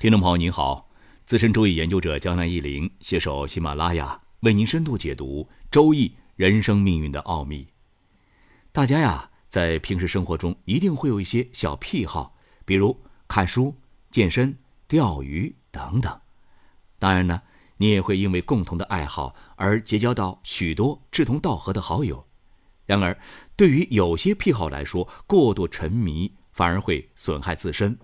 听众朋友您好，资深周易研究者江南一林携手喜马拉雅为您深度解读周易人生命运的奥秘。大家呀，在平时生活中一定会有一些小癖好，比如看书、健身、钓鱼等等。当然呢，你也会因为共同的爱好而结交到许多志同道合的好友。然而，对于有些癖好来说，过度沉迷反而会损害自身。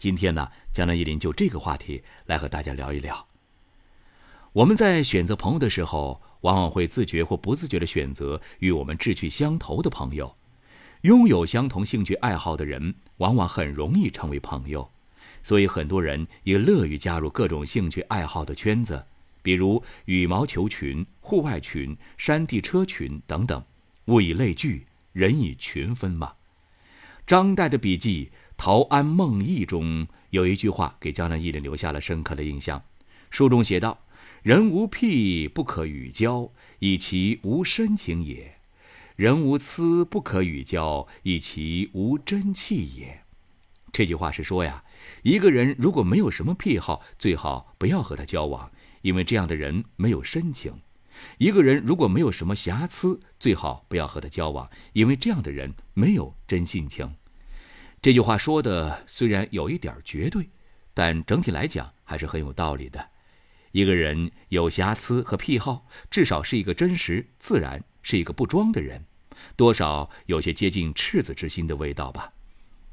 今天呢，江南一林就这个话题来和大家聊一聊。我们在选择朋友的时候，往往会自觉或不自觉地选择与我们志趣相投的朋友。拥有相同兴趣爱好的人，往往很容易成为朋友。所以，很多人也乐于加入各种兴趣爱好的圈子，比如羽毛球群、户外群、山地车群等等。物以类聚，人以群分嘛。张岱的笔记。《陶庵梦忆》中有一句话给江南忆林留下了深刻的印象。书中写道：“人无癖不可与交，以其无深情也；人无疵不可与交，以其无真气也。”这句话是说呀，一个人如果没有什么癖好，最好不要和他交往，因为这样的人没有深情；一个人如果没有什么瑕疵，最好不要和他交往，因为这样的人没有真性情。这句话说的虽然有一点绝对，但整体来讲还是很有道理的。一个人有瑕疵和癖好，至少是一个真实、自然，是一个不装的人，多少有些接近赤子之心的味道吧。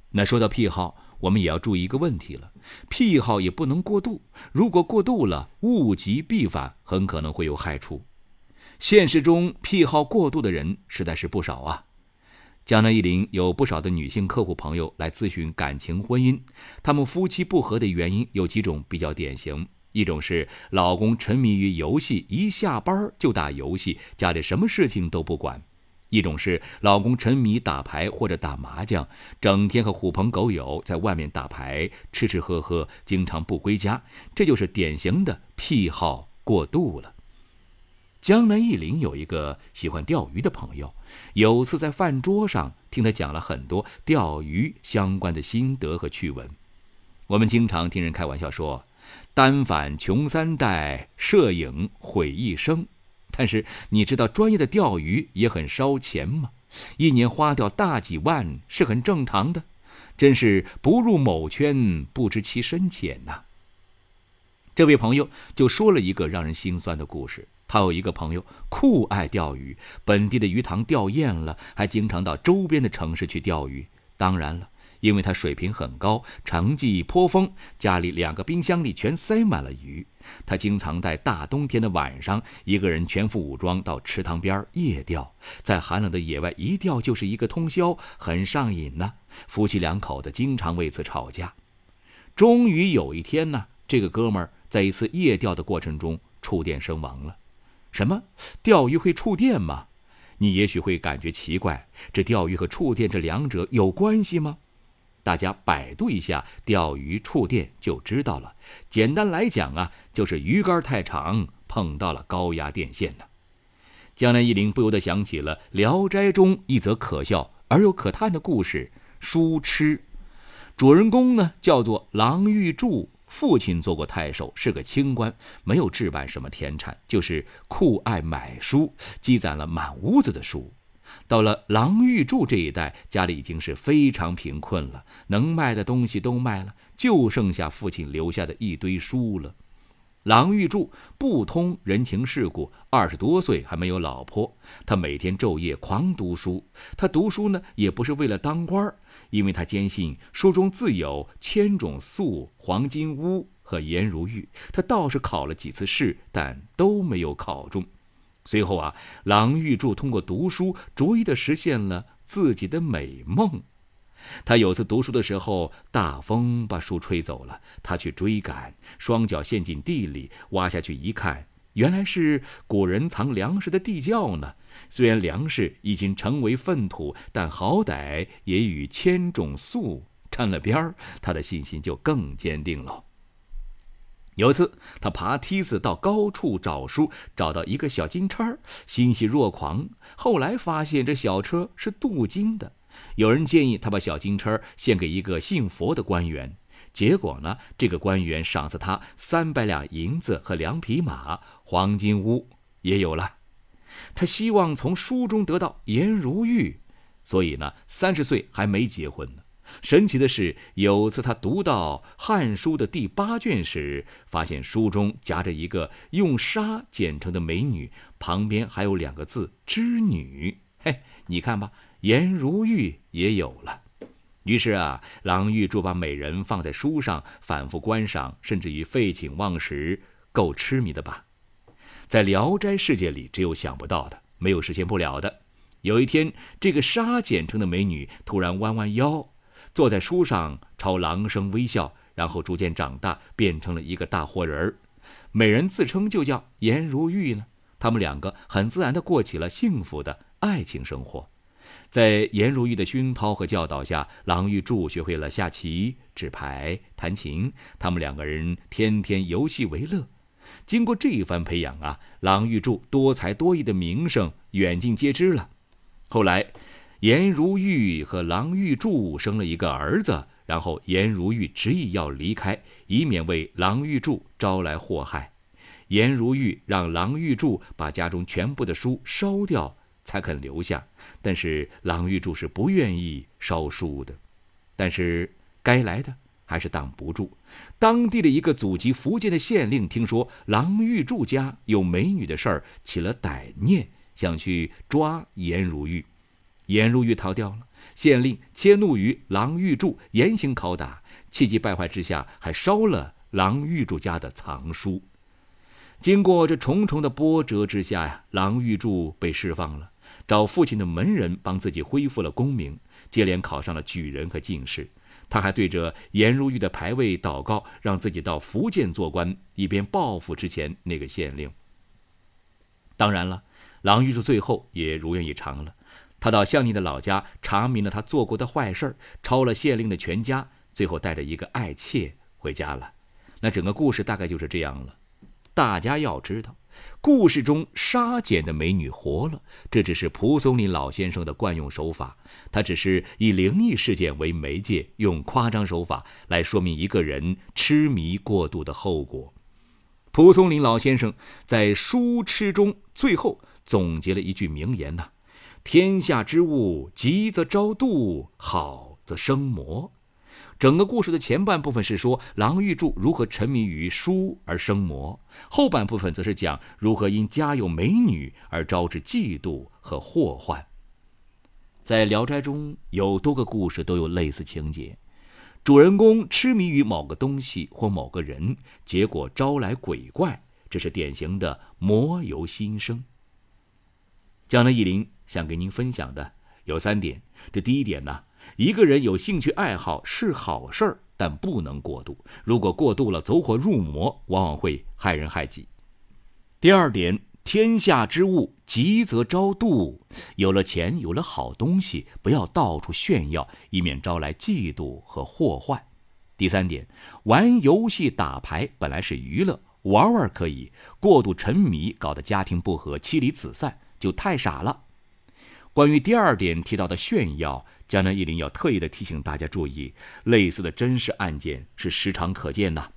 那说到癖好，我们也要注意一个问题了：癖好也不能过度，如果过度了，物极必反，很可能会有害处。现实中癖好过度的人实在是不少啊。江南一林有不少的女性客户朋友来咨询感情婚姻，他们夫妻不和的原因有几种比较典型：一种是老公沉迷于游戏，一下班就打游戏，家里什么事情都不管；一种是老公沉迷打牌或者打麻将，整天和狐朋狗友在外面打牌，吃吃喝喝，经常不归家，这就是典型的癖好过度了。江南一林有一个喜欢钓鱼的朋友，有次在饭桌上听他讲了很多钓鱼相关的心得和趣闻。我们经常听人开玩笑说：“单反穷三代，摄影毁一生。”但是你知道专业的钓鱼也很烧钱吗？一年花掉大几万是很正常的，真是不入某圈不知其深浅呐。这位朋友就说了一个让人心酸的故事。他有一个朋友酷爱钓鱼，本地的鱼塘钓厌了，还经常到周边的城市去钓鱼。当然了，因为他水平很高，成绩颇丰，家里两个冰箱里全塞满了鱼。他经常在大冬天的晚上，一个人全副武装到池塘边夜钓，在寒冷的野外一钓就是一个通宵，很上瘾呢。夫妻两口子经常为此吵架。终于有一天呢，这个哥们儿在一次夜钓的过程中触电身亡了。什么？钓鱼会触电吗？你也许会感觉奇怪，这钓鱼和触电这两者有关系吗？大家百度一下钓鱼触电就知道了。简单来讲啊，就是鱼竿太长碰到了高压电线呢。江南一林不由得想起了《聊斋》中一则可笑而又可叹的故事——书痴。主人公呢叫做郎玉柱。父亲做过太守，是个清官，没有置办什么田产，就是酷爱买书，积攒了满屋子的书。到了郎玉柱这一代，家里已经是非常贫困了，能卖的东西都卖了，就剩下父亲留下的一堆书了。郎玉柱不通人情世故，二十多岁还没有老婆，他每天昼夜狂读书。他读书呢，也不是为了当官儿。因为他坚信书中自有千种粟、黄金屋和颜如玉，他倒是考了几次试，但都没有考中。随后啊，郎玉柱通过读书，逐一的实现了自己的美梦。他有次读书的时候，大风把书吹走了，他去追赶，双脚陷进地里，挖下去一看。原来是古人藏粮食的地窖呢。虽然粮食已经成为粪土，但好歹也与千种粟沾了边儿，他的信心就更坚定了。有次，他爬梯子到高处找书，找到一个小金叉，欣喜若狂。后来发现这小车是镀金的。有人建议他把小金车献给一个信佛的官员。结果呢，这个官员赏赐他三百两银子和两匹马，黄金屋也有了。他希望从书中得到颜如玉，所以呢，三十岁还没结婚呢。神奇的是，有次他读到《汉书》的第八卷时，发现书中夹着一个用纱剪成的美女，旁边还有两个字“织女”。嘿，你看吧，颜如玉也有了。于是啊，郎玉柱把美人放在书上，反复观赏，甚至于废寝忘食，够痴迷的吧？在《聊斋》世界里，只有想不到的，没有实现不了的。有一天，这个纱剪成的美女突然弯弯腰。坐在书上，朝郎生微笑，然后逐渐长大，变成了一个大活人儿。美人自称就叫颜如玉呢。他们两个很自然地过起了幸福的爱情生活。在颜如玉的熏陶和教导下，郎玉柱学会了下棋、纸牌、弹琴。他们两个人天天游戏为乐。经过这一番培养啊，郎玉柱多才多艺的名声远近皆知了。后来。颜如玉和郎玉柱生了一个儿子，然后颜如玉执意要离开，以免为郎玉柱招来祸害。颜如玉让郎玉柱把家中全部的书烧掉，才肯留下。但是郎玉柱是不愿意烧书的。但是该来的还是挡不住。当地的一个祖籍福建的县令听说郎玉柱家有美女的事儿，起了歹念，想去抓颜如玉。颜如玉逃掉了，县令迁怒于郎玉柱，严刑拷打，气急败坏之下，还烧了郎玉柱家的藏书。经过这重重的波折之下呀，郎玉柱被释放了，找父亲的门人帮自己恢复了功名，接连考上了举人和进士。他还对着颜如玉的牌位祷告，让自己到福建做官，以便报复之前那个县令。当然了，郎玉柱最后也如愿以偿了。他到向宁的老家查明了他做过的坏事儿抄了县令的全家，最后带着一个爱妾回家了。那整个故事大概就是这样了。大家要知道，故事中杀剪的美女活了，这只是蒲松龄老先生的惯用手法。他只是以灵异事件为媒介，用夸张手法来说明一个人痴迷过度的后果。蒲松龄老先生在《书痴》中最后总结了一句名言呐。天下之物，吉则招妒，好则生魔。整个故事的前半部分是说郎玉柱如何沉迷于书而生魔，后半部分则是讲如何因家有美女而招致嫉妒和祸患。在《聊斋》中有多个故事都有类似情节，主人公痴迷于某个东西或某个人，结果招来鬼怪，这是典型的魔由心生。江南忆林。想给您分享的有三点。这第一点呢，一个人有兴趣爱好是好事儿，但不能过度。如果过度了，走火入魔，往往会害人害己。第二点，天下之物，急则招妒。有了钱，有了好东西，不要到处炫耀，以免招来嫉妒和祸患。第三点，玩游戏打牌本来是娱乐，玩玩可以；过度沉迷，搞得家庭不和，妻离子散，就太傻了。关于第二点提到的炫耀，江南一林要特意的提醒大家注意，类似的真实案件是时常可见的。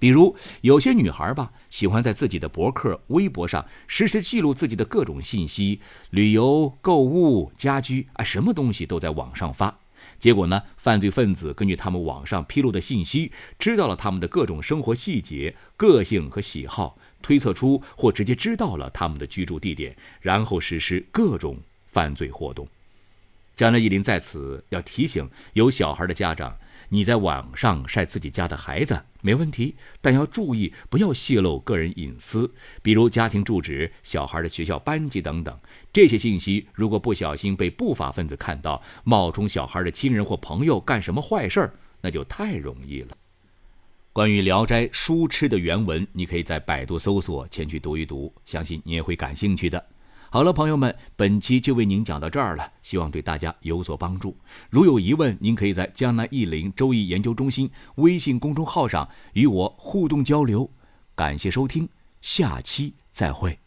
比如有些女孩吧，喜欢在自己的博客、微博上实时记录自己的各种信息，旅游、购物、家居啊，什么东西都在网上发。结果呢，犯罪分子根据他们网上披露的信息，知道了他们的各种生活细节、个性和喜好，推测出或直接知道了他们的居住地点，然后实施各种。犯罪活动，江南一林在此要提醒有小孩的家长：你在网上晒自己家的孩子没问题，但要注意不要泄露个人隐私，比如家庭住址、小孩的学校班级等等。这些信息如果不小心被不法分子看到，冒充小孩的亲人或朋友干什么坏事儿，那就太容易了。关于《聊斋》书痴的原文，你可以在百度搜索前去读一读，相信你也会感兴趣的。好了，朋友们，本期就为您讲到这儿了，希望对大家有所帮助。如有疑问，您可以在江南易林周易研究中心微信公众号上与我互动交流。感谢收听，下期再会。